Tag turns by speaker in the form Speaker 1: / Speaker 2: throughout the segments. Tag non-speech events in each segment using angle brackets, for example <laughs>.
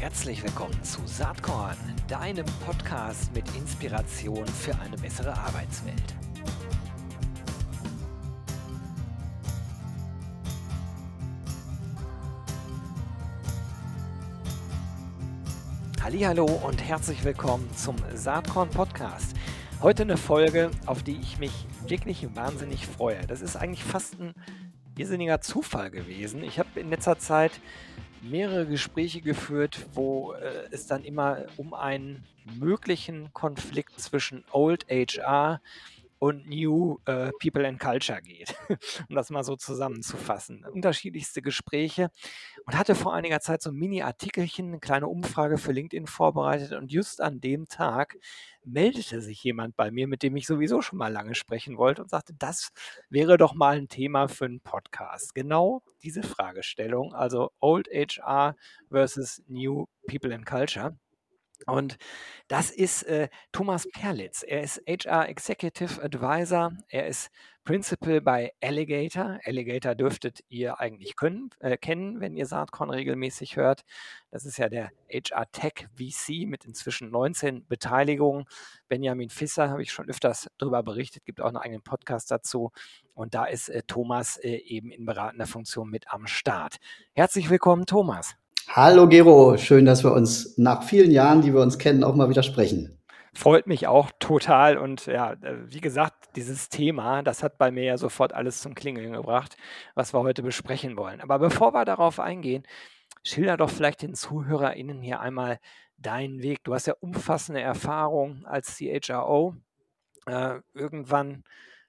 Speaker 1: Herzlich willkommen zu Saatkorn, deinem Podcast mit Inspiration für eine bessere Arbeitswelt. Hallo und herzlich willkommen zum Saatkorn Podcast. Heute eine Folge, auf die ich mich wirklich wahnsinnig freue. Das ist eigentlich fast ein irrsinniger Zufall gewesen. Ich habe in letzter Zeit mehrere Gespräche geführt, wo äh, es dann immer um einen möglichen Konflikt zwischen Old HR und New äh, People and Culture geht, <laughs> um das mal so zusammenzufassen. Unterschiedlichste Gespräche und hatte vor einiger Zeit so ein Mini-Artikelchen, eine kleine Umfrage für LinkedIn vorbereitet und just an dem Tag meldete sich jemand bei mir, mit dem ich sowieso schon mal lange sprechen wollte und sagte, das wäre doch mal ein Thema für einen Podcast. Genau diese Fragestellung, also Old HR versus New People and Culture. Und das ist äh, Thomas Perlitz. Er ist HR Executive Advisor. Er ist Principal bei Alligator. Alligator dürftet ihr eigentlich können, äh, kennen, wenn ihr Saatkorn regelmäßig hört. Das ist ja der HR Tech VC mit inzwischen 19 Beteiligungen. Benjamin Fisser habe ich schon öfters darüber berichtet, gibt auch einen eigenen Podcast dazu. Und da ist äh, Thomas äh, eben in beratender Funktion mit am Start. Herzlich willkommen, Thomas.
Speaker 2: Hallo Gero, schön, dass wir uns nach vielen Jahren, die wir uns kennen, auch mal wieder sprechen.
Speaker 1: Freut mich auch total und ja, äh, wie gesagt, dieses Thema, das hat bei mir ja sofort alles zum Klingeln gebracht, was wir heute besprechen wollen. Aber bevor wir darauf eingehen, schilder doch vielleicht den ZuhörerInnen hier einmal deinen Weg. Du hast ja umfassende Erfahrung als CHRO. Äh, irgendwann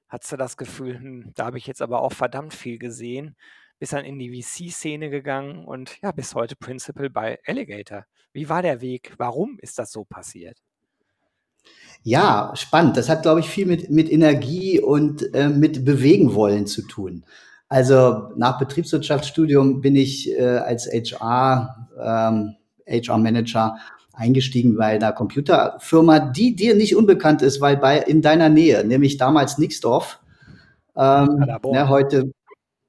Speaker 1: hast du das Gefühl, hm, da habe ich jetzt aber auch verdammt viel gesehen bist dann in die VC-Szene gegangen und ja, bis heute Principal bei Alligator. Wie war der Weg? Warum ist das so passiert?
Speaker 2: Ja, spannend. Das hat, glaube ich, viel mit, mit Energie und äh, mit Bewegen wollen zu tun. Also nach Betriebswirtschaftsstudium bin ich äh, als HR, ähm, HR-Manager eingestiegen bei einer Computerfirma, die dir nicht unbekannt ist, weil bei in deiner Nähe, nämlich damals Nixdorf, ähm, ne, heute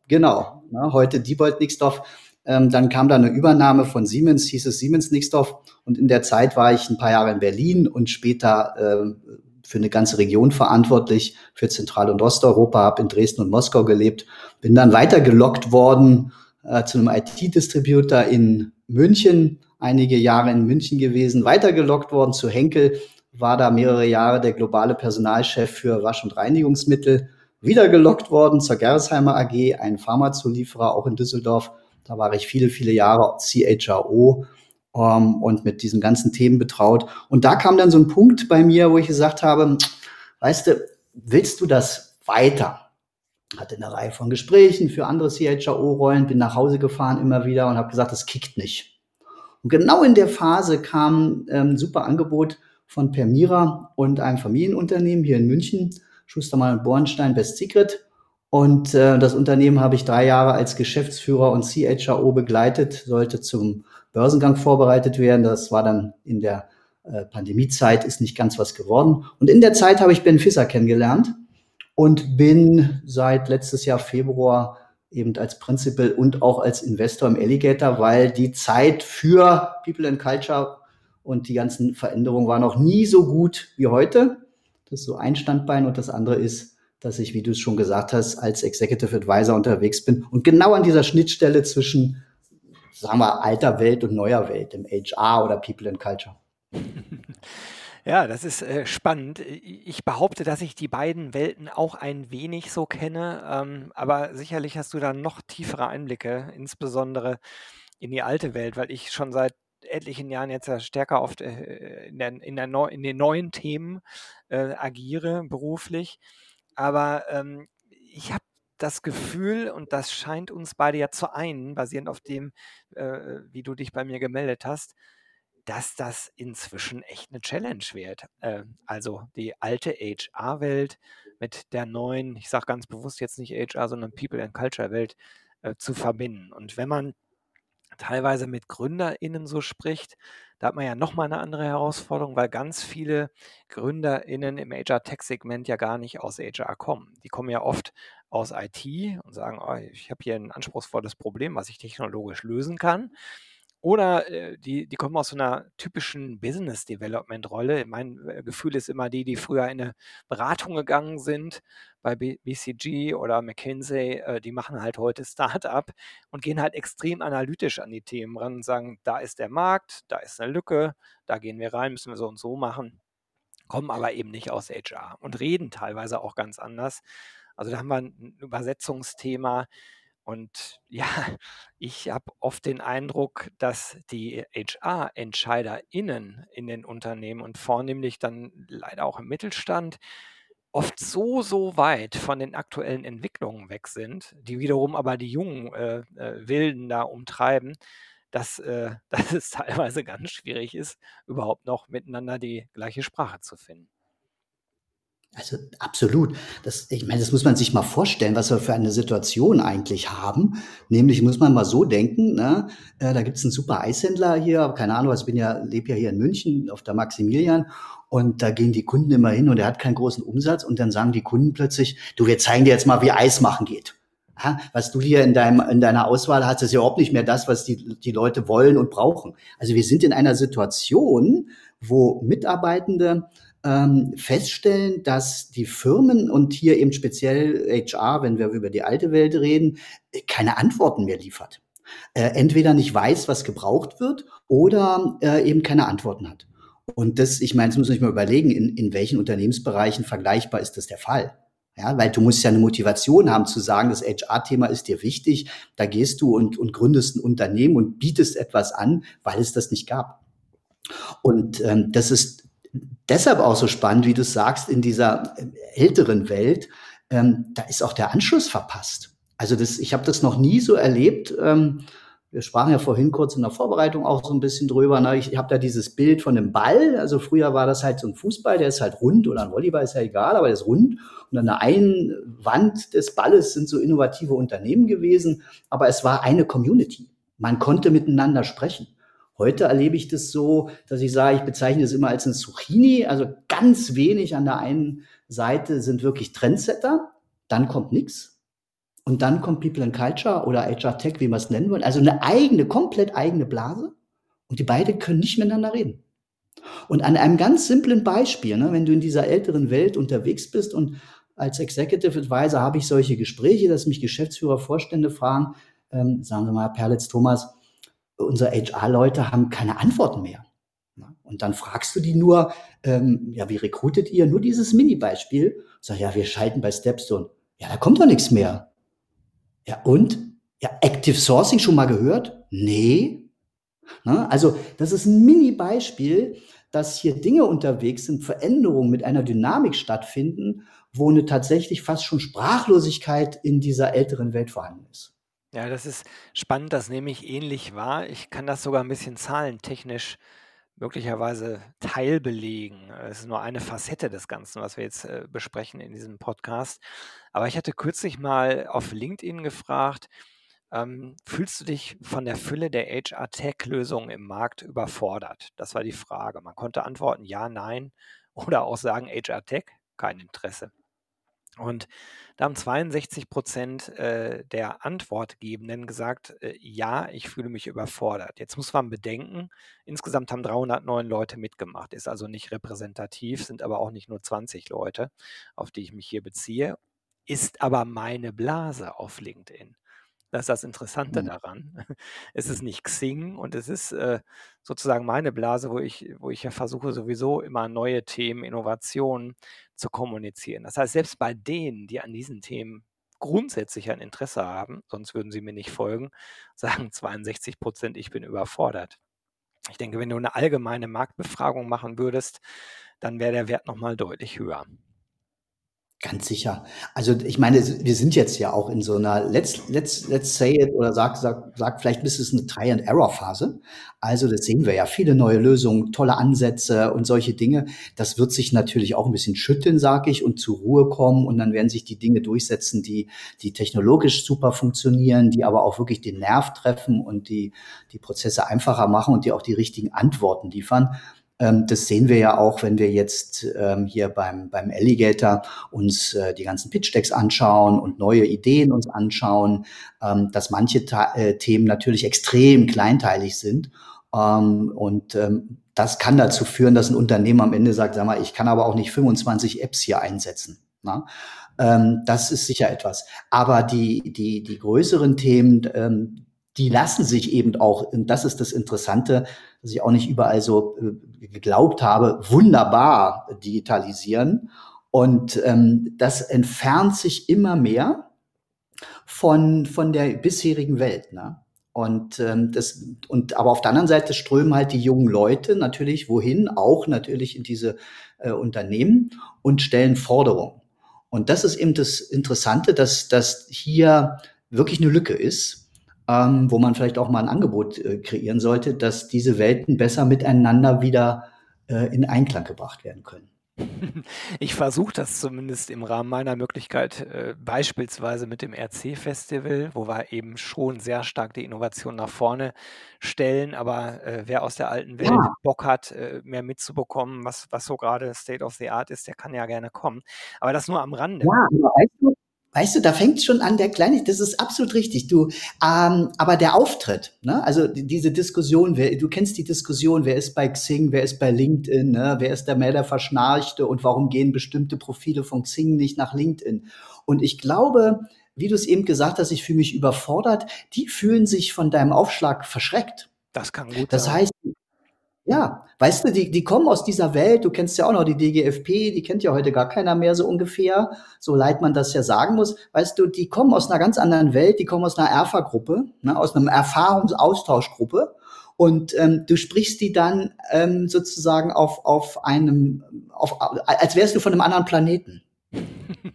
Speaker 2: genau, ne, heute Diebold Nixdorf. Ähm, dann kam da eine Übernahme von Siemens, hieß es Siemens Nixdorf. Und in der Zeit war ich ein paar Jahre in Berlin und später äh, für eine ganze Region verantwortlich, für Zentral- und Osteuropa, habe in Dresden und Moskau gelebt, bin dann weitergelockt worden äh, zu einem IT-Distributor in München, einige Jahre in München gewesen, weitergelockt worden zu Henkel, war da mehrere Jahre der globale Personalchef für Wasch- und Reinigungsmittel wieder gelockt worden zur Gerresheimer AG, ein Pharmazulieferer auch in Düsseldorf. Da war ich viele, viele Jahre CHRO ähm, und mit diesen ganzen Themen betraut. Und da kam dann so ein Punkt bei mir, wo ich gesagt habe, weißt du, willst du das weiter? Hatte eine Reihe von Gesprächen für andere CHRO-Rollen, bin nach Hause gefahren immer wieder und habe gesagt, das kickt nicht. Und genau in der Phase kam ähm, ein super Angebot von Permira und einem Familienunternehmen hier in München, Schustermann und Bornstein Best Secret. Und äh, das Unternehmen habe ich drei Jahre als Geschäftsführer und CHRO begleitet, sollte zum Börsengang vorbereitet werden. Das war dann in der äh, Pandemiezeit, ist nicht ganz was geworden. Und in der Zeit habe ich Ben Fisser kennengelernt und bin seit letztes Jahr Februar eben als Principal und auch als Investor im Alligator, weil die Zeit für People and Culture und die ganzen Veränderungen war noch nie so gut wie heute. Das ist so ein Standbein und das andere ist, dass ich, wie du es schon gesagt hast, als Executive Advisor unterwegs bin und genau an dieser Schnittstelle zwischen, sagen wir, alter Welt und neuer Welt im HR oder People and Culture. <laughs>
Speaker 1: Ja, das ist äh, spannend. Ich behaupte, dass ich die beiden Welten auch ein wenig so kenne, ähm, aber sicherlich hast du da noch tiefere Einblicke, insbesondere in die alte Welt, weil ich schon seit etlichen Jahren jetzt ja stärker oft äh, in, der, in, der Neu in den neuen Themen äh, agiere beruflich. Aber ähm, ich habe das Gefühl, und das scheint uns beide ja zu einen, basierend auf dem, äh, wie du dich bei mir gemeldet hast, dass das inzwischen echt eine Challenge wird. Äh, also die alte HR-Welt mit der neuen, ich sage ganz bewusst jetzt nicht HR, sondern People and Culture-Welt äh, zu verbinden. Und wenn man teilweise mit GründerInnen so spricht, da hat man ja nochmal eine andere Herausforderung, weil ganz viele GründerInnen im HR-Tech-Segment ja gar nicht aus HR kommen. Die kommen ja oft aus IT und sagen, oh, ich habe hier ein anspruchsvolles Problem, was ich technologisch lösen kann. Oder äh, die, die kommen aus so einer typischen Business Development Rolle. Mein äh, Gefühl ist immer die, die früher in eine Beratung gegangen sind bei BCG oder McKinsey, äh, die machen halt heute <laughs> Startup und gehen halt extrem analytisch an die Themen ran und sagen, da ist der Markt, da ist eine Lücke, da gehen wir rein, müssen wir so und so machen, kommen aber eben nicht aus HR und reden teilweise auch ganz anders. Also da haben wir ein Übersetzungsthema. Und <laughs> ja, ich habe oft den Eindruck, dass die HR-EntscheiderInnen in den Unternehmen und vornehmlich dann leider auch im Mittelstand oft so, so weit von den aktuellen Entwicklungen weg sind, die wiederum aber die jungen äh, äh, Wilden da umtreiben, dass, äh, <laughs> dass es teilweise ganz schwierig ist, überhaupt noch miteinander die gleiche Sprache zu finden.
Speaker 2: Also absolut. Das, ich meine, das muss man sich mal vorstellen, was wir für eine Situation eigentlich haben. Nämlich muss man mal so denken, ne? äh, da gibt's einen super Eishändler hier, keine Ahnung, also ich bin ja, lebe ja hier in München auf der Maximilian und da gehen die Kunden immer hin und er hat keinen großen Umsatz und dann sagen die Kunden plötzlich, du, wir zeigen dir jetzt mal, wie Eis machen geht. Ja, was du hier in, deinem, in deiner Auswahl hast, ist ja überhaupt nicht mehr das, was die, die Leute wollen und brauchen. Also wir sind in einer Situation, wo Mitarbeitende ähm, feststellen, dass die Firmen und hier eben speziell HR, wenn wir über die alte Welt reden, keine Antworten mehr liefert. Äh, entweder nicht weiß, was gebraucht wird, oder äh, eben keine Antworten hat. Und das, ich meine, das muss man sich mal überlegen, in, in welchen Unternehmensbereichen vergleichbar ist das der Fall. Ja, weil du musst ja eine Motivation haben zu sagen, das HR-Thema ist dir wichtig. Da gehst du und, und gründest ein Unternehmen und bietest etwas an, weil es das nicht gab. Und ähm, das ist deshalb auch so spannend, wie du sagst, in dieser äh, älteren Welt, ähm, da ist auch der Anschluss verpasst. Also das, ich habe das noch nie so erlebt. Ähm, wir sprachen ja vorhin kurz in der Vorbereitung auch so ein bisschen drüber. Ne? Ich, ich habe da dieses Bild von einem Ball. Also früher war das halt so ein Fußball, der ist halt rund oder ein Volleyball ist ja egal, aber der ist rund. Und an der einen Wand des Balles sind so innovative Unternehmen gewesen, aber es war eine Community. Man konnte miteinander sprechen. Heute erlebe ich das so, dass ich sage, ich bezeichne es immer als ein Zucchini. Also ganz wenig an der einen Seite sind wirklich Trendsetter, dann kommt nichts. Und dann kommt People and Culture oder HR Tech, wie man es nennen wollen. Also eine eigene, komplett eigene Blase. Und die beiden können nicht miteinander reden. Und an einem ganz simplen Beispiel, ne, wenn du in dieser älteren Welt unterwegs bist und als Executive Advisor habe ich solche Gespräche, dass mich Geschäftsführer, Vorstände fragen, ähm, sagen wir mal, Perlitz Thomas, unsere HR-Leute haben keine Antworten mehr. Und dann fragst du die nur, ähm, ja, wie rekrutet ihr? Nur dieses Mini-Beispiel. Sag, ja, wir schalten bei Stepstone. Ja, da kommt doch nichts mehr. Ja, und? Ja, Active Sourcing schon mal gehört? Nee. Na, also, das ist ein Mini-Beispiel, dass hier Dinge unterwegs sind, Veränderungen mit einer Dynamik stattfinden, wo eine tatsächlich fast schon Sprachlosigkeit in dieser älteren Welt vorhanden ist.
Speaker 1: Ja, das ist spannend, das nehme ich ähnlich wahr. Ich kann das sogar ein bisschen zahlentechnisch möglicherweise teilbelegen. Es ist nur eine Facette des Ganzen, was wir jetzt äh, besprechen in diesem Podcast. Aber ich hatte kürzlich mal auf LinkedIn gefragt, ähm, fühlst du dich von der Fülle der HR-Tech-Lösungen im Markt überfordert? Das war die Frage. Man konnte antworten ja, nein <laughs> oder auch sagen HR-Tech, kein Interesse. Und da haben 62 Prozent äh, der Antwortgebenden gesagt, äh, ja, ich fühle mich überfordert. Jetzt muss man bedenken, insgesamt haben 309 Leute mitgemacht, ist also nicht repräsentativ, sind aber auch nicht nur 20 Leute, auf die ich mich hier beziehe, ist aber meine Blase auf LinkedIn. Das ist das Interessante mhm. daran. <laughs> Es ist nicht Xing und es ist äh, sozusagen meine Blase, wo ich, wo ich ja versuche, sowieso immer neue Themen, Innovationen zu kommunizieren. Das heißt, selbst bei denen, die an diesen Themen grundsätzlich ein Interesse haben, sonst würden sie mir nicht folgen, <laughs> sagen 62 Prozent, ich bin überfordert. Ich denke, wenn du eine allgemeine Marktbefragung machen würdest, dann wäre der Wert nochmal deutlich höher.
Speaker 2: Ganz sicher. Also ich meine, wir sind jetzt ja auch in so einer Let's, let's, let's say it oder sag, sag, sag vielleicht ist es eine Try-and-Error-Phase. Also das sehen wir ja, viele neue Lösungen, tolle Ansätze und solche Dinge. Das wird sich natürlich auch ein bisschen schütteln, sage ich, und zur Ruhe kommen und dann werden sich die Dinge durchsetzen, die, die technologisch super funktionieren, die aber auch wirklich den Nerv treffen und die, die Prozesse einfacher machen und die auch die richtigen Antworten liefern. Ähm, das sehen wir ja auch, wenn wir jetzt ähm, hier beim, beim Alligator uns äh, die ganzen Pitch-Decks anschauen und neue Ideen uns anschauen, ähm, dass manche äh, Themen natürlich extrem kleinteilig sind. Und das kann dazu führen, dass ein Unternehmen am Ende sagt, sag mal, ich kann aber auch nicht 25 Apps hier einsetzen. Na? Ähm, das ist sicher etwas. Aber die, die, die größeren Themen, die lassen sich eben auch, und das ist das Interessante, dass ich auch nicht überall so äh, geglaubt habe, wunderbar digitalisieren. Und ähm, das entfernt sich immer mehr von, von der bisherigen Welt. Ne? Und ähm, das und aber auf der anderen Seite strömen halt die jungen Leute natürlich wohin, auch natürlich in diese äh, Unternehmen und stellen Forderungen. Und das ist eben das Interessante, dass dass hier wirklich eine Lücke ist, ähm, wo man vielleicht auch mal ein Angebot äh, kreieren sollte, dass diese Welten besser miteinander wieder äh, in Einklang gebracht werden können. <laughs>
Speaker 1: Ich versuche das zumindest im Rahmen meiner Möglichkeit, äh, beispielsweise mit dem RC-Festival, wo wir eben schon sehr stark die Innovation nach vorne stellen. Aber äh, wer aus der alten Welt
Speaker 2: Ja.
Speaker 1: Bock hat, äh, mehr mitzubekommen, was, was so gerade State of the Art ist, der kann ja gerne kommen. Aber das nur am Rande.
Speaker 2: Ja, aber weißt du, Weißt du, da fängt schon an, der Kleine, das ist absolut richtig. Du, ähm, aber der Auftritt, ne? also die, diese Diskussion, wer, du kennst die Diskussion, wer ist bei Xing, wer ist bei LinkedIn, ne? wer ist der mehr der Verschnarchte und warum gehen bestimmte Profile von Xing nicht nach LinkedIn? Und ich glaube, wie du es eben gesagt hast, ich fühle mich überfordert, die fühlen sich von deinem Aufschlag verschreckt.
Speaker 1: Das kann gut
Speaker 2: Das
Speaker 1: sein.
Speaker 2: heißt, ja, weißt du, die, die kommen aus dieser Welt, du kennst ja auch noch die DGFP, die kennt ja heute gar keiner mehr so ungefähr, so leid man das ja sagen muss. Weißt du, die kommen aus einer ganz anderen Welt, die kommen aus einer ERFA-Gruppe, ne, aus einer Erfahrungsaustauschgruppe. Und ähm, du sprichst die dann ähm, sozusagen auf, auf einem, auf, als wärst du von einem anderen Planeten. <laughs>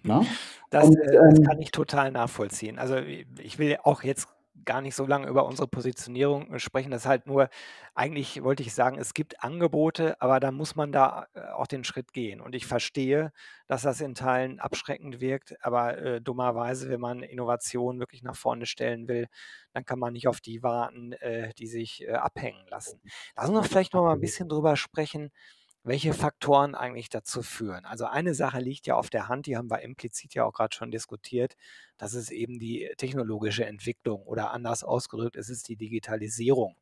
Speaker 1: Ne? Das, Und, äh, das ähm, kann ich total nachvollziehen. Also ich will auch jetzt gar nicht so lange über unsere Positionierung äh, sprechen. Das ist halt nur, eigentlich wollte ich sagen, es gibt Angebote, aber da muss man da äh, auch den Schritt gehen. Und ich verstehe, dass das in Teilen abschreckend wirkt, aber äh, dummerweise, wenn man Innovation wirklich nach vorne stellen will, dann kann man nicht auf die warten, äh, die sich äh, abhängen lassen. Lass uns vielleicht noch mal ein bisschen drüber sprechen, welche Faktoren eigentlich dazu führen. Also eine Sache liegt ja auf der Hand, die haben wir implizit ja auch gerade schon diskutiert, das ist eben die technologische Entwicklung oder anders ausgedrückt, es ist die Digitalisierung.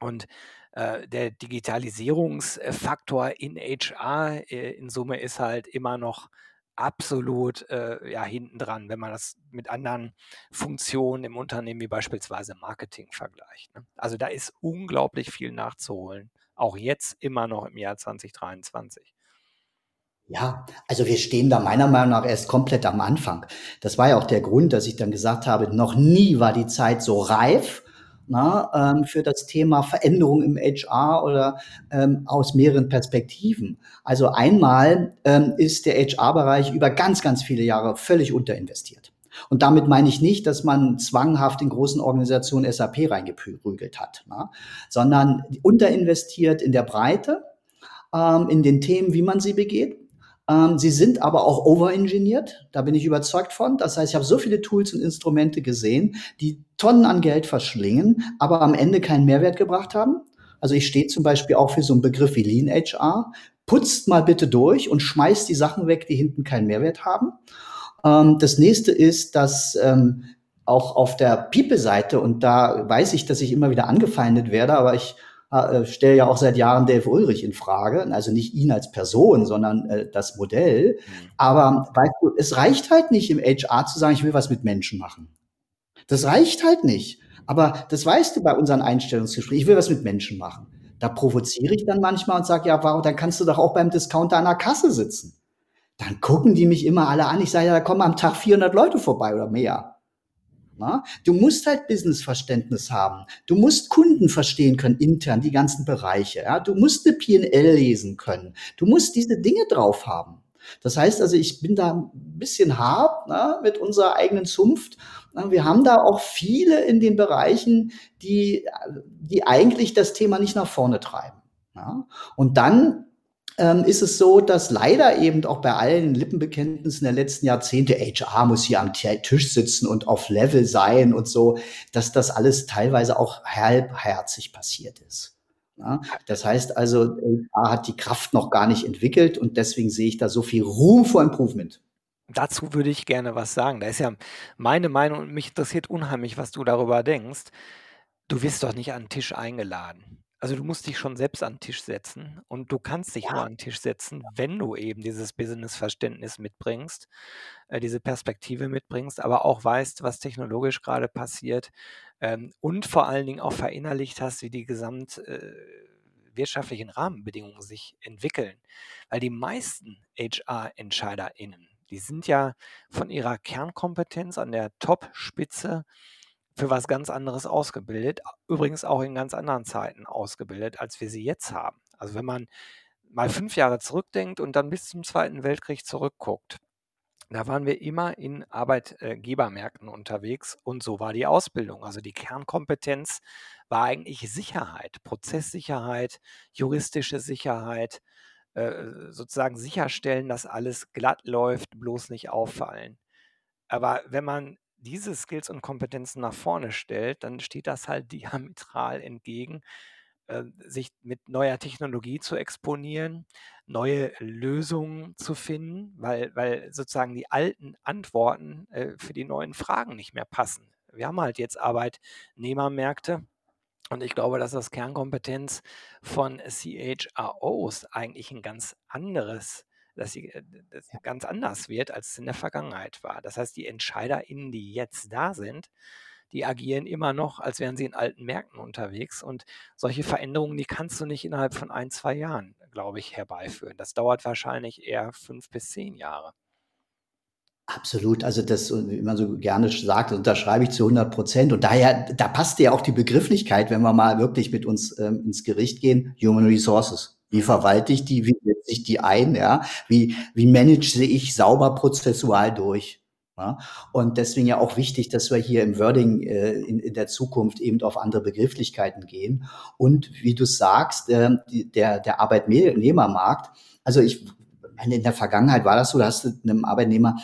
Speaker 1: Und äh, der Digitalisierungsfaktor in HR äh, in Summe ist halt immer noch absolut äh, ja, hinten dran, wenn man das mit anderen Funktionen im Unternehmen wie beispielsweise Marketing vergleicht. Ne? Also da ist unglaublich viel nachzuholen auch jetzt immer noch im Jahr 2023.
Speaker 2: Ja, also wir stehen da meiner Meinung nach erst komplett am Anfang. Das war ja auch der Grund, dass ich dann gesagt habe, noch nie war die Zeit so reif na, ähm, für das Thema Veränderung im HR oder ähm, aus mehreren Perspektiven. Also einmal ähm, ist der HR-Bereich über ganz, ganz viele Jahre völlig unterinvestiert. Und damit meine ich nicht, dass man zwanghaft in großen Organisationen SAP reingeprügelt hat, ne? sondern unterinvestiert in der Breite, ähm, in den Themen, wie man sie begeht. Ähm, sie sind aber auch overengineert, da bin ich überzeugt von. Das heißt, ich habe so viele Tools und Instrumente gesehen, die Tonnen an Geld verschlingen, aber am Ende keinen Mehrwert gebracht haben. Also ich stehe zum Beispiel auch für so einen Begriff wie Lean HR. Putzt mal bitte durch und schmeißt die Sachen weg, die hinten keinen Mehrwert haben. Ähm, das nächste ist, dass ähm, auch auf der People-Seite, und da weiß ich, dass ich immer wieder angefeindet werde, aber ich äh, stelle ja auch seit Jahren Dave Ulrich in Frage, also nicht ihn als Person, sondern äh, das Modell. Mhm. Aber weißt du, es reicht halt nicht im HR zu sagen, ich will was mit Menschen machen. Das reicht halt nicht. Aber das weißt du bei unseren Einstellungsgesprächen, ich will was mit Menschen machen. Da provoziere ich dann manchmal und sage, ja, warum, dann kannst du doch auch beim Discounter an der Kasse sitzen dann gucken die mich immer alle an. Ich sage, ja, da kommen am Tag 400 Leute vorbei oder mehr. Na? Du musst halt Businessverständnis haben. Du musst Kunden verstehen können, intern, die ganzen Bereiche. Ja? Du musst eine P&L lesen können. Du musst diese Dinge drauf haben. Das heißt also, ich bin da ein bisschen hart na, mit unserer eigenen Zunft. Wir haben da auch viele in den Bereichen, die, die eigentlich das Thema nicht nach vorne treiben. Ja? Und dann ähm, ist es so, dass leider eben auch bei allen Lippenbekenntnissen der letzten Jahrzehnte, HR muss hier am Tisch sitzen und auf Level sein und so, dass das alles teilweise auch halbherzig passiert ist. Ja, das heißt also, HR hat die Kraft noch gar nicht entwickelt und deswegen sehe ich da so viel Room for Improvement.
Speaker 1: Dazu würde ich gerne was sagen. Da ist ja meine Meinung und mich interessiert unheimlich, was du darüber denkst. Du wirst doch nicht an den Tisch eingeladen. Also du musst dich schon selbst an den Tisch setzen und du kannst dich nur an den Tisch setzen, wenn du eben dieses Business-Verständnis mitbringst, äh, diese Perspektive mitbringst, aber auch weißt, was technologisch gerade passiert ähm, und vor allen Dingen auch verinnerlicht hast, wie die gesamt äh, wirtschaftlichen Rahmenbedingungen sich entwickeln. Weil die meisten HR-EntscheiderInnen, die sind ja von ihrer Kernkompetenz an der Top-Spitze für was ganz anderes ausgebildet, übrigens auch in ganz anderen Zeiten ausgebildet, als wir sie jetzt haben. Also wenn man mal fünf Jahre zurückdenkt und dann bis zum Zweiten Weltkrieg zurückguckt, da waren wir immer in Arbeitgebermärkten unterwegs und so war die Ausbildung. Also die Kernkompetenz war eigentlich Sicherheit, Prozesssicherheit, juristische Sicherheit, äh, sozusagen sicherstellen, dass alles glatt läuft, bloß nicht auffallen. Aber wenn man diese Skills und Kompetenzen nach vorne stellt, dann steht das halt <laughs> diametral entgegen, äh, sich mit neuer Technologie zu exponieren, neue Lösungen zu finden, weil, weil sozusagen die alten Antworten äh, für die neuen Fragen nicht mehr passen. Wir haben halt jetzt Arbeitnehmermärkte. Und ich glaube, dass das Kernkompetenz von CHROs eigentlich ein ganz anderes dass sie äh, das ganz anders wird, als es in der Vergangenheit war. Das heißt, die EntscheiderInnen, die jetzt da sind, die agieren immer noch, als wären sie in alten Märkten unterwegs. Und solche Veränderungen, die kannst du nicht innerhalb von ein, zwei Jahren, glaube ich, herbeiführen. Das dauert wahrscheinlich eher fünf bis zehn Jahre.
Speaker 2: Absolut, also das, wie man so gerne sagt, unterschreibe ich zu 100 Prozent. Und daher, da passt ja auch die Begrifflichkeit, wenn wir mal wirklich mit uns ähm, ins Gericht gehen, Human Resources. Wie verwalte ich die? Wie setze ich die ein? Ja? Wie, wie manage ich sauber prozessual durch? Ja? Und deswegen ja auch wichtig, dass wir hier im Wording äh, in, in der Zukunft eben auf andere Begrifflichkeiten gehen. Und wie du sagst, äh, die, der, der Arbeitnehmermarkt, also ich in der Vergangenheit war das so, da hast du einem Arbeitnehmer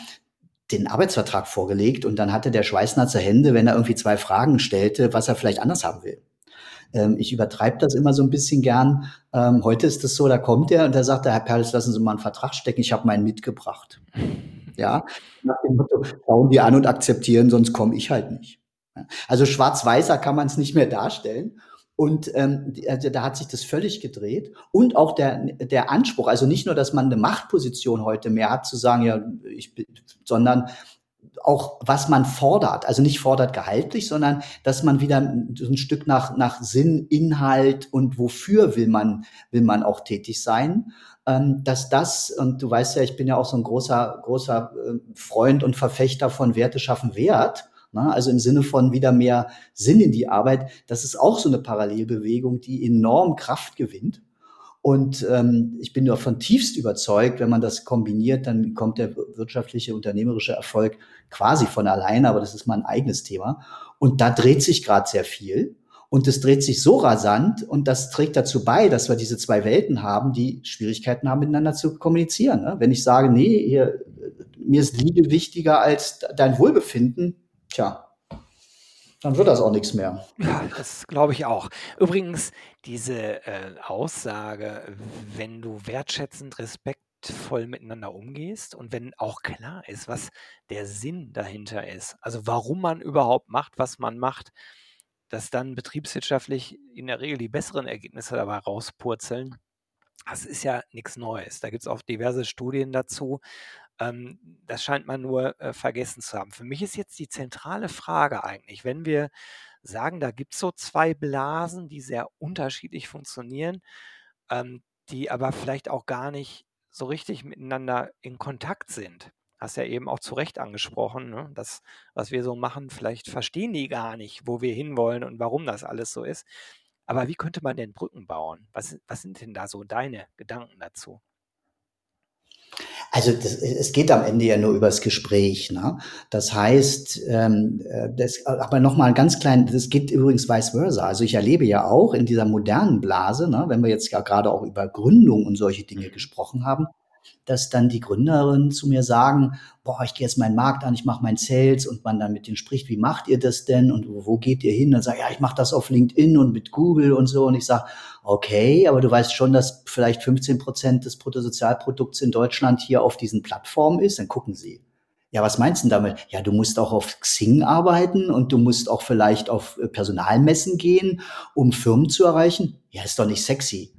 Speaker 2: den Arbeitsvertrag vorgelegt und dann hatte der Schweißnasse Hände, wenn er irgendwie zwei Fragen stellte, was er vielleicht anders haben will. Ähm, ich übertreibe das immer so ein bisschen gern. Ähm, heute ist es so, da kommt er und da sagt der Herr Perles, lassen Sie mal einen Vertrag stecken, ich habe meinen mitgebracht. Ja, nach dem Motto, schauen die an und akzeptieren, sonst komme ich halt nicht. Also schwarz-weißer kann man es nicht mehr darstellen. Und ähm, also da hat sich das völlig gedreht. Und auch der, der Anspruch, also nicht nur, dass man eine Machtposition heute mehr hat, zu sagen, ja, ich bin, sondern auch was man fordert, also nicht fordert gehaltlich, sondern dass man wieder ein Stück nach, nach Sinn, Inhalt und wofür will man, will man auch tätig sein, ähm, dass das, und du weißt ja, ich bin ja auch so ein großer, großer äh, Freund und Verfechter von Werte schaffen Wert, ne? also im Sinne von wieder mehr Sinn in die Arbeit, das ist auch so eine Parallelbewegung, die enorm Kraft gewinnt. Und ähm, ich bin davon tiefst überzeugt, wenn man das kombiniert, dann kommt der wirtschaftliche, unternehmerische Erfolg quasi von alleine, aber das ist mal ein eigenes Thema. Und da dreht sich gerade sehr viel. Und es dreht sich so rasant und das trägt dazu bei, dass wir diese zwei Welten haben, die Schwierigkeiten haben, miteinander zu kommunizieren. Ne? Wenn ich sage, nee, hier, mir ist Liebe wichtiger als dein Wohlbefinden, tja, dann wird das auch nichts mehr.
Speaker 1: Ja, das glaube ich auch. Übrigens, diese äh, Aussage, wenn du wertschätzend, respektvoll miteinander umgehst und wenn auch klar ist, was der Sinn dahinter ist, also warum man überhaupt macht, was man macht, dass dann betriebswirtschaftlich in der Regel die besseren Ergebnisse dabei rauspurzeln, das ist ja nichts Neues. Da gibt es auch diverse Studien dazu. Ähm, das scheint man nur äh, vergessen zu haben. Für mich ist jetzt die zentrale Frage eigentlich, wenn wir sagen, da gibt es so zwei Blasen, die sehr unterschiedlich funktionieren, ähm, die aber vielleicht auch gar nicht so richtig miteinander in Kontakt sind. Hast ja eben auch zu Recht angesprochen, ne? das, was wir so machen, vielleicht verstehen die gar nicht, wo wir hinwollen und warum das alles so ist. Aber wie könnte man denn Brücken bauen? Was, was sind denn da so deine Gedanken dazu?
Speaker 2: Also das, es geht am Ende ja nur übers Gespräch. Ne? Das heißt, ähm, äh, das, aber nochmal ganz klein, das geht übrigens vice versa. Also ich erlebe ja auch in dieser modernen Blase, ne, wenn wir jetzt ja gerade auch über Gründung und solche Dinge mhm. gesprochen haben, dass dann die Gründerinnen zu mir sagen, boah, ich gehe jetzt meinen Markt an, ich mache mein Sales und man dann mit denen spricht, wie macht ihr das denn und wo geht ihr hin? Dann sage ja, ich mache das auf LinkedIn und mit Google und so und ich sage, okay, aber du weißt schon, dass vielleicht 15 Prozent des Bruttosozialprodukts in Deutschland hier auf diesen Plattformen ist, dann gucken sie. Ja, was meinst du damit? Ja, du musst auch auf Xing arbeiten und du musst auch vielleicht auf äh, Personalmessen gehen, um Firmen zu erreichen. Ja, ist doch nicht sexy.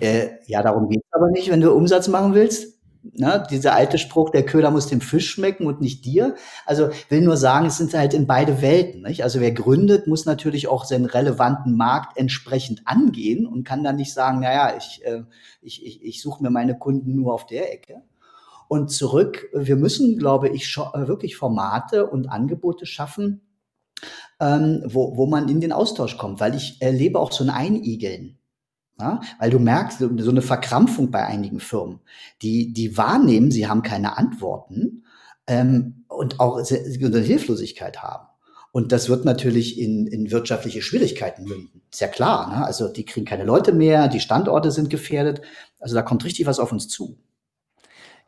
Speaker 2: Äh, ja, darum geht's aber nicht, wenn du Umsatz machen willst. Ne, dieser alte Spruch, der Köder muss dem Fisch schmecken und nicht dir. Also will nur sagen, es sind halt in beide Welten. Nicht? Also wer gründet, muss natürlich auch seinen relevanten Markt entsprechend angehen und kann dann nicht sagen, naja, ich, äh, ich, ich, ich suche mir meine Kunden nur auf der Ecke. Und zurück, wir müssen, glaube ich, äh, wirklich Formate und Angebote schaffen, ähm, wo, wo man in den Austausch kommt, weil ich erlebe auch so ein Einigeln. Ja? Weil du merkst, so eine Verkrampfung bei einigen Firmen, die, die wahrnehmen, sie haben keine Antworten ähm, und auch eine Hilflosigkeit haben. Und das wird natürlich in, in wirtschaftliche Schwierigkeiten münden. Ist ja klar. Ne? Also die kriegen keine Leute mehr, die Standorte sind gefährdet. Also da kommt richtig was auf uns zu.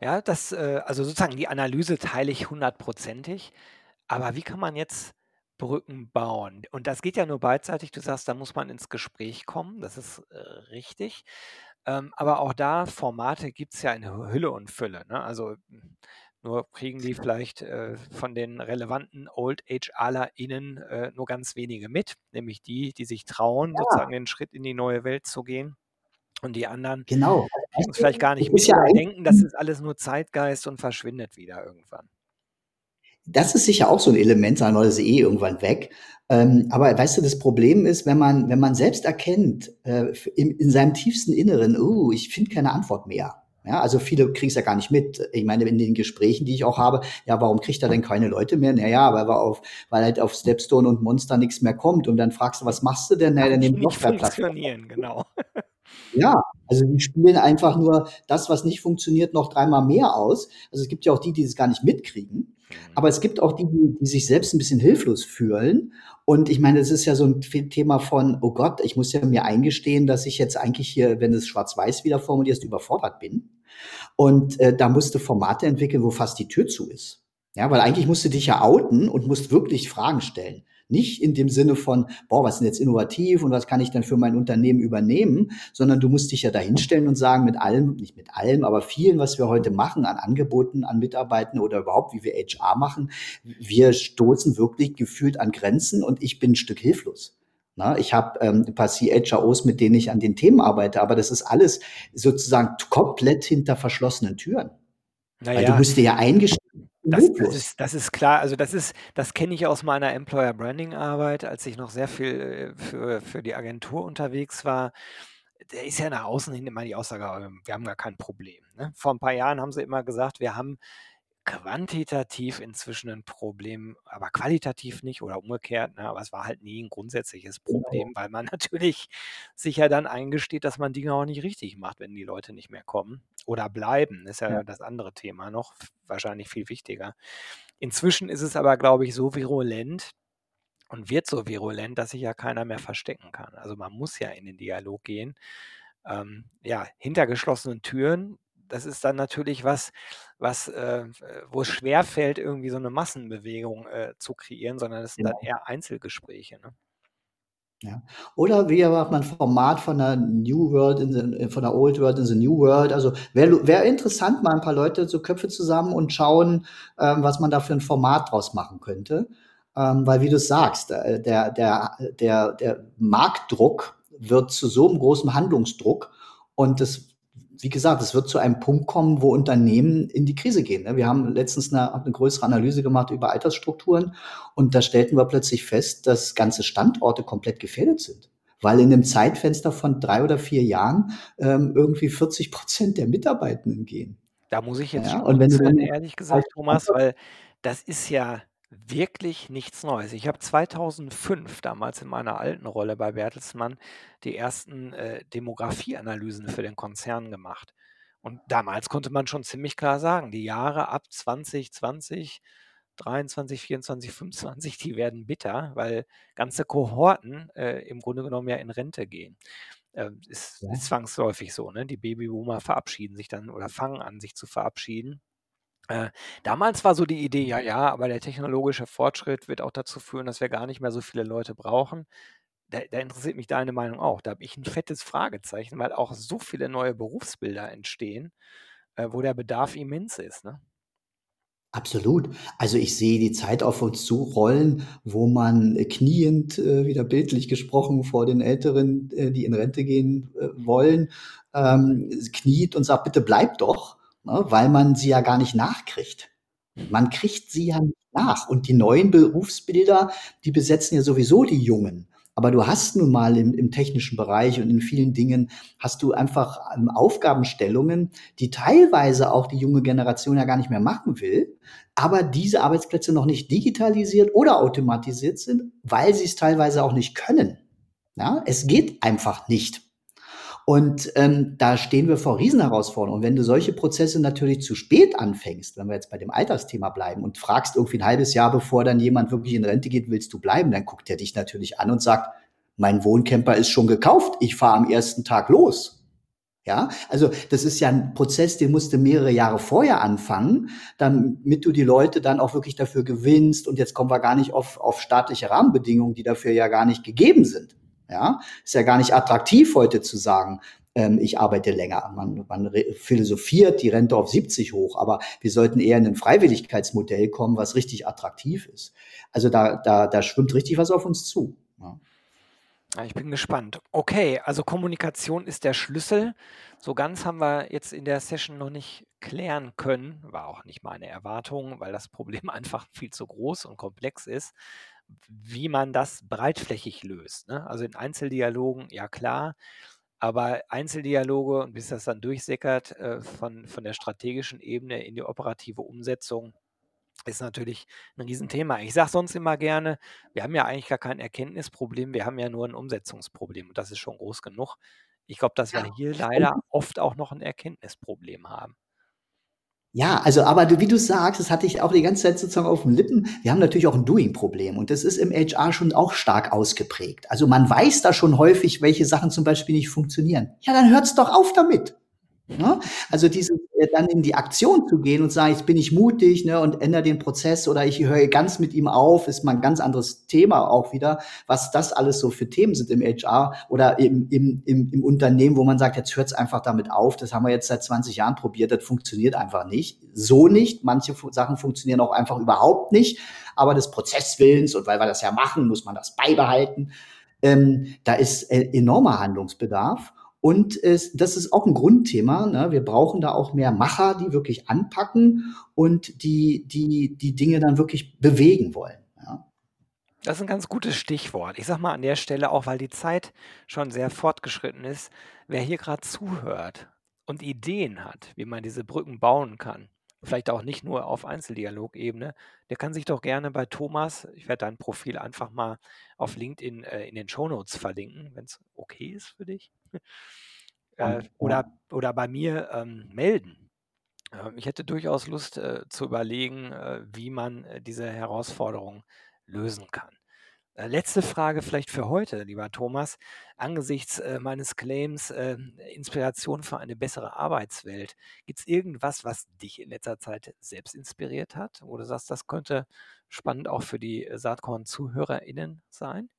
Speaker 1: Ja, das, äh, also sozusagen die Analyse teile ich hundertprozentig. Aber wie kann man jetzt Brücken bauen? Und das geht ja nur beidseitig. Du sagst, da muss man ins Gespräch kommen. Das ist äh, richtig. Ähm, aber auch da, Formate gibt es ja in Hülle und Fülle. Ne? Also nur kriegen die vielleicht äh, von den relevanten Old HRlerInnen äh, nur ganz wenige mit, nämlich die, die sich trauen, ja. sozusagen den Schritt in die neue Welt zu gehen. Und die anderen
Speaker 2: genau.
Speaker 1: kriegen es vielleicht gar nicht mit ja denken, das ist alles nur Zeitgeist und verschwindet wieder irgendwann.
Speaker 2: Das ist sicher auch so ein Element, sagen wir, das ist eh irgendwann weg. Ähm, aber weißt du, das Problem ist, wenn man, wenn man selbst erkennt, äh, in, in seinem tiefsten Inneren, oh, ich finde keine Antwort mehr. Ja, also viele kriegen es ja gar nicht mit. Ich meine, in den Gesprächen, die ich auch habe, ja, warum kriegt er denn keine Leute mehr? Naja, weil, wir auf, weil halt auf Stepstone und Monster nichts mehr kommt. Und dann fragst du, was machst du denn? Naja, dann nehmen
Speaker 1: noch funktionieren, genau. <laughs>
Speaker 2: Ja, also die spielen einfach nur das, was nicht funktioniert, noch dreimal mehr aus. Also es gibt ja auch die, die es gar nicht mitkriegen. Mhm. Aber es gibt auch die, die, sich selbst ein bisschen hilflos fühlen. Und ich meine, es ist ja so ein Thema von, oh Gott, ich muss ja mir eingestehen, dass ich jetzt eigentlich hier, wenn es schwarz-weiß wieder formulierst, überfordert bin. Und äh, da musste Formate entwickeln, wo fast die Tür zu ist. Ja, weil eigentlich musst du dich ja outen und musst wirklich Fragen stellen. Nicht in dem Sinne von, boah, was ist denn jetzt innovativ und was kann ich denn für mein Unternehmen übernehmen, sondern du musst dich ja dahinstellen und sagen, mit allem, nicht mit allem, aber vielen, was wir heute machen an Angeboten, an Mitarbeitenden oder überhaupt, wie wir HR machen, wir stoßen wirklich gefühlt an Grenzen und ich bin ein Stück hilflos. Na, ich habe ähm, ein paar CHROs, mit denen ich an den Themen arbeite, aber das ist alles sozusagen komplett hinter verschlossenen Türen. Naja, Weil du musst dir ja eingestehen,
Speaker 1: das, das, ist, das ist klar, also das ist, das kenne ich aus meiner Employer Branding Arbeit, als ich noch sehr viel äh, für, für die Agentur unterwegs war. Der ist ja nach außen hin immer die Aussage, ähm, wir haben gar kein Problem. Ne? Vor ein paar Jahren haben sie immer gesagt, wir haben quantitativ inzwischen ein Problem, aber qualitativ nicht oder umgekehrt. Ne? Aber es war halt nie ein grundsätzliches Problem, weil man <laughs> natürlich sich ja dann eingesteht, dass man Dinge auch nicht richtig macht, wenn die Leute nicht mehr kommen oder bleiben. Ist ja, ja. das andere Thema noch, wahrscheinlich viel wichtiger. Inzwischen ist es aber, glaube ich, so virulent, und wird so virulent, dass sich ja keiner mehr verstecken kann. Also man muss ja in den Dialog gehen. Ähm, ja, hinter geschlossenen Türen das ist dann natürlich was, was, äh, wo es schwerfällt, irgendwie so eine Massenbewegung äh, zu kreieren, sondern es sind dann eher Einzelgespräche. Ne?
Speaker 2: Ja. Oder wie macht man ein Format von der New World in the, äh, von der Old World in the New World? Also wäre wär interessant, mal ein paar Leute so Köpfe zusammen und schauen, ähm, was man da für ein Format draus machen könnte. Ähm, weil, wie du sagst, äh, der, der, der, der Marktdruck wird zu so einem großen Handlungsdruck und das wie gesagt, es wird zu einem Punkt kommen, wo Unternehmen in die Krise gehen. Ne? Wir haben letztens eine, eine größere Analyse gemacht über Altersstrukturen und da stellten wir plötzlich fest, dass ganze Standorte komplett gefährdet sind weil in einem Zeitfenster von drei oder vier Jahren ähm, irgendwie 40 Prozent der Mitarbeitenden gehen.
Speaker 1: Da muss ich jetzt ja, und wenn du dann, ehrlich gesagt, Thomas, weil das ist ja wirklich nichts Neues. Ich habe 2005 damals in meiner alten Rolle bei Bertelsmann die ersten äh, Demografieanalysen für den Konzern gemacht. Und damals konnte man schon ziemlich klar sagen, die Jahre ab 2020, 23, 24, 25, die werden bitter, weil ganze Kohorten äh, im Grunde genommen ja in Rente gehen. Äh, ist, ja. ist zwangsläufig so, ne? Die Babyboomer verabschieden sich dann oder fangen an, sich zu verabschieden. Äh, damals war so die Idee, ja, ja, aber der technologische Fortschritt wird auch dazu führen, dass wir gar nicht mehr so viele Leute brauchen. Da, da interessiert mich deine Meinung auch. Da habe ich ein fettes Fragezeichen, weil auch so viele neue Berufsbilder entstehen, äh, wo der Bedarf immens ist. Ne?
Speaker 2: Absolut. Also ich sehe die Zeit auf uns zurollen, wo man äh, kniend, äh, wieder bildlich gesprochen, vor den Älteren, äh, die in Rente gehen äh, wollen, ähm, kniet und sagt, bitte bleib doch, ne, weil man sie ja gar nicht nachkriegt. Man kriegt sie ja nicht nach. Und die neuen Berufsbilder, die besetzen ja sowieso die Jungen. Aber du hast nun mal im, im technischen Bereich und in vielen Dingen hast du einfach ähm, Aufgabenstellungen, die teilweise auch die junge Generation ja gar nicht mehr machen will, aber diese Arbeitsplätze noch nicht digitalisiert oder automatisiert sind, weil sie es teilweise auch nicht können. Ja, es geht einfach nicht. Und ähm, da stehen wir vor Riesenherausforderungen. Und wenn du solche Prozesse natürlich zu spät anfängst, wenn wir jetzt bei dem Altersthema bleiben und fragst irgendwie ein halbes Jahr, bevor dann jemand wirklich in Rente geht, willst du bleiben, dann guckt er dich natürlich an und sagt, mein Wohncamper ist schon gekauft, ich fahre am ersten Tag los. Ja, also das ist ja ein Prozess, den musst du mehrere Jahre vorher anfangen, damit du die Leute dann auch wirklich dafür gewinnst. Und jetzt kommen wir gar nicht auf, auf staatliche Rahmenbedingungen, die dafür ja gar nicht gegeben sind. Ja, ist ja gar nicht attraktiv heute zu sagen, ähm, ich arbeite länger. Man, man philosophiert die Rente auf 70 hoch, aber wir sollten eher in ein Freiwilligkeitsmodell kommen, was richtig attraktiv ist. Also da, da, da schwimmt richtig was auf uns zu. Ja.
Speaker 1: Ich bin gespannt. Okay, also Kommunikation ist der Schlüssel. So ganz haben wir jetzt in der Session noch nicht klären können. War auch nicht meine Erwartung, weil das Problem <laughs> einfach viel zu groß und komplex ist wie man das breitflächig löst. Ne? Also in Einzeldialogen, ja klar, aber Einzeldialoge und bis das dann durchsickert äh, von, von der strategischen Ebene in die operative Umsetzung, ist natürlich ein Riesenthema. Ich sage sonst immer gerne, wir haben ja eigentlich gar kein Erkenntnisproblem, wir haben ja nur ein Umsetzungsproblem und das ist schon groß genug. Ich glaube, dass wir hier leider oft auch noch ein Erkenntnisproblem haben.
Speaker 2: Ja, also aber du, wie du sagst, das hatte ich auch die ganze Zeit sozusagen auf den Lippen. Wir haben natürlich auch ein Doing-Problem und das ist im HR schon auch stark ausgeprägt. Also man weiß da schon häufig, welche Sachen zum Beispiel nicht funktionieren. Ja, dann hört's doch auf damit. Ne? Also diese äh, dann in die Aktion zu gehen und sagen, jetzt bin ich mutig ne, und ändere den Prozess oder ich höre ganz mit ihm auf, ist mal ein ganz anderes Thema auch wieder, was das alles so für Themen sind im HR oder im, im, im, im Unternehmen, wo man sagt, jetzt hört es einfach damit auf, das haben wir jetzt seit 20 Jahren probiert, das funktioniert einfach nicht. So nicht. Manche Sachen funktionieren auch einfach überhaupt nicht, aber des Prozesswillens und weil wir das ja machen, muss man das beibehalten. Ähm, da ist äh, enormer Handlungsbedarf. Und äh, das ist auch ein Grundthema. Ne? Wir brauchen da auch mehr Macher, die wirklich anpacken und die, die, die Dinge dann wirklich bewegen wollen. Ja?
Speaker 1: Das ist ein ganz gutes Stichwort. Ich sage mal an der Stelle auch, weil die Zeit schon sehr fortgeschritten ist, wer hier gerade zuhört und Ideen hat, wie man diese Brücken bauen kann, vielleicht auch nicht nur auf Einzeldialogebene, der kann sich doch gerne bei Thomas, ich werde dein Profil einfach mal auf LinkedIn äh, in den Shownotes verlinken, wenn es okay ist für dich <laughs> äh, oder, oder bei mir ähm, melden. Ähm, ich hätte durchaus Lust äh, zu überlegen, äh, wie man äh, diese Herausforderung lösen kann. Äh, letzte Frage vielleicht für heute, lieber Thomas. Angesichts äh, meines Claims ähm, Inspiration für eine bessere Arbeitswelt, gibt es irgendwas, was dich in letzter Zeit selbst inspiriert hat, wo du sagst, das könnte spannend auch für die Saatkorn-ZuhörerInnen sein?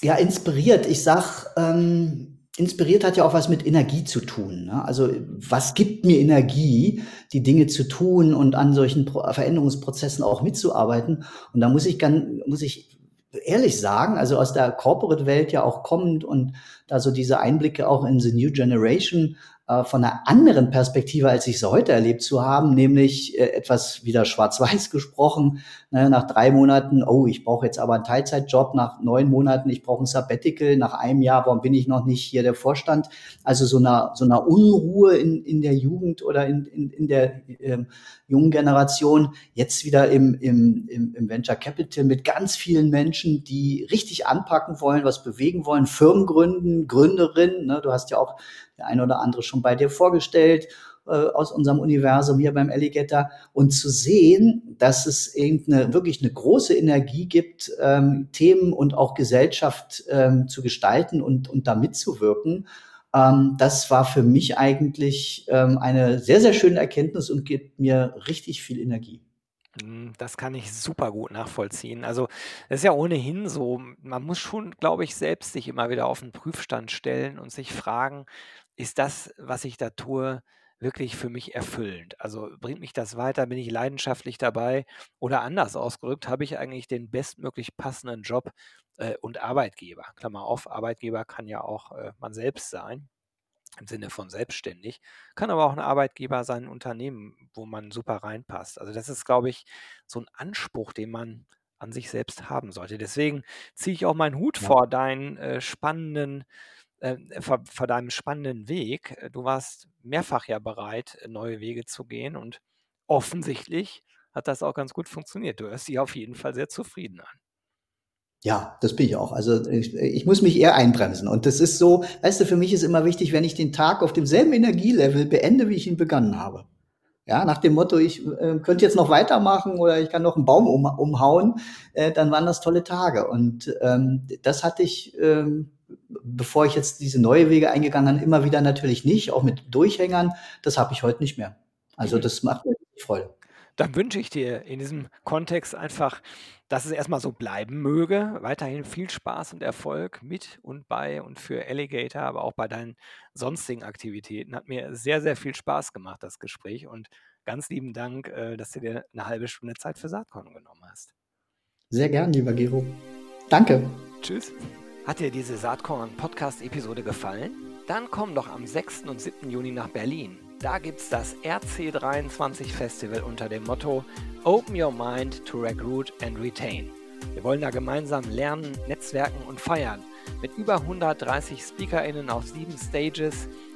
Speaker 2: Ja, inspiriert. Ich sag, ähm, inspiriert hat ja auch was mit Energie zu tun. Ne? Also was gibt mir Energie, die Dinge zu tun und an solchen Pro Veränderungsprozessen auch mitzuarbeiten? Und da muss ich ganz, muss ich ehrlich sagen, also aus der Corporate-Welt ja auch kommend und da so diese Einblicke auch in the New Generation äh, von einer anderen Perspektive, als ich sie heute erlebt zu haben, nämlich äh, etwas wieder schwarz-weiß <laughs> gesprochen. Ne, nach drei Monaten, oh, ich brauche jetzt aber einen Teilzeitjob, nach neun Monaten, ich brauche ein Sabbatical, nach einem Jahr, warum bin ich noch nicht hier der Vorstand? Also so einer, so einer Unruhe in, in der Jugend oder in, in, in der ähm, jungen Generation, jetzt wieder im, im, im, im Venture Capital mit ganz vielen Menschen, die richtig anpacken wollen, was bewegen wollen, Firmen gründen, Gründerinnen, ne, du hast ja auch der eine oder andere schon bei dir vorgestellt. äh, aus unserem Universum hier beim Alligator und zu sehen, dass es eben wirklich eine große Energie gibt, ähm, Themen und auch Gesellschaft ähm, zu gestalten und, und da mitzuwirken. Ähm, das war für mich eigentlich ähm, eine sehr, sehr schöne Erkenntnis und gibt mir richtig viel Energie.
Speaker 1: Hm, das kann ich super gut nachvollziehen. Also, es ist ja ohnehin so, man muss schon, glaube ich, selbst sich immer wieder auf den Prüfstand stellen und sich fragen: „Ist das, was ich da tue, wirklich für mich erfüllend? Also, bringt mich das weiter? Bin ich leidenschaftlich dabei?“ Oder anders ausgedrückt, habe ich eigentlich den bestmöglich passenden Job, äh, und Arbeitgeber? Klammer auf, Arbeitgeber kann ja auch, äh, man selbst sein im Sinne von selbstständig, kann aber auch ein Arbeitgeber sein, 'n Unternehmen, wo man super reinpasst. Also, das ist, glaube ich, so ein Anspruch, den man an sich selbst haben sollte. Deswegen ziehe ich auch meinen Hut
Speaker 2: Ja.
Speaker 1: vor deinen, äh, spannenden vor vor deinem spannenden Weg. Äh, du warst mehrfach ja bereit, äh, neue Wege zu gehen und offensichtlich hat das auch ganz gut funktioniert. Du hörst dich auf jeden Fall sehr zufrieden an.
Speaker 2: Ja, das bin ich auch. Also ich, ich muss mich eher einbremsen. Und das ist so, weißt du, für mich ist immer wichtig, wenn ich den Tag auf demselben Energielevel beende, wie ich ihn begonnen habe. Ja, nach dem Motto, ich äh, könnte jetzt noch weitermachen oder ich kann noch einen Baum um, umhauen, äh, dann waren das tolle Tage. Und ähm, das hatte ich, ähm, bevor ich jetzt diese neue Wege eingegangen bin, immer wieder natürlich nicht, auch mit Durchhängern. Das habe ich heute nicht mehr. Also
Speaker 1: Mhm.
Speaker 2: das macht mir Freude.
Speaker 1: Dann wünsche ich dir in diesem Kontext einfach, dass es erstmal so bleiben möge. Weiterhin viel Spaß und Erfolg mit und bei und für Alligator, aber auch bei deinen sonstigen Aktivitäten. Hat mir sehr, sehr viel Spaß gemacht, das Gespräch. Und ganz lieben Dank, äh, dass du dir eine halbe Stunde Zeit für Saatkorn genommen hast.
Speaker 2: Sehr gern, lieber Gero. Danke.
Speaker 1: Tschüss. Hat dir diese Saatkorn-Podcast-Episode gefallen? Dann komm doch am 6. und 7. Juni nach Berlin. Da gibt's das RC23 Festival unter dem Motto Open Your Mind to Recruit and Retain. Wir wollen da gemeinsam lernen, netzwerken und feiern. Mit über 130 SpeakerInnen auf sieben Stages,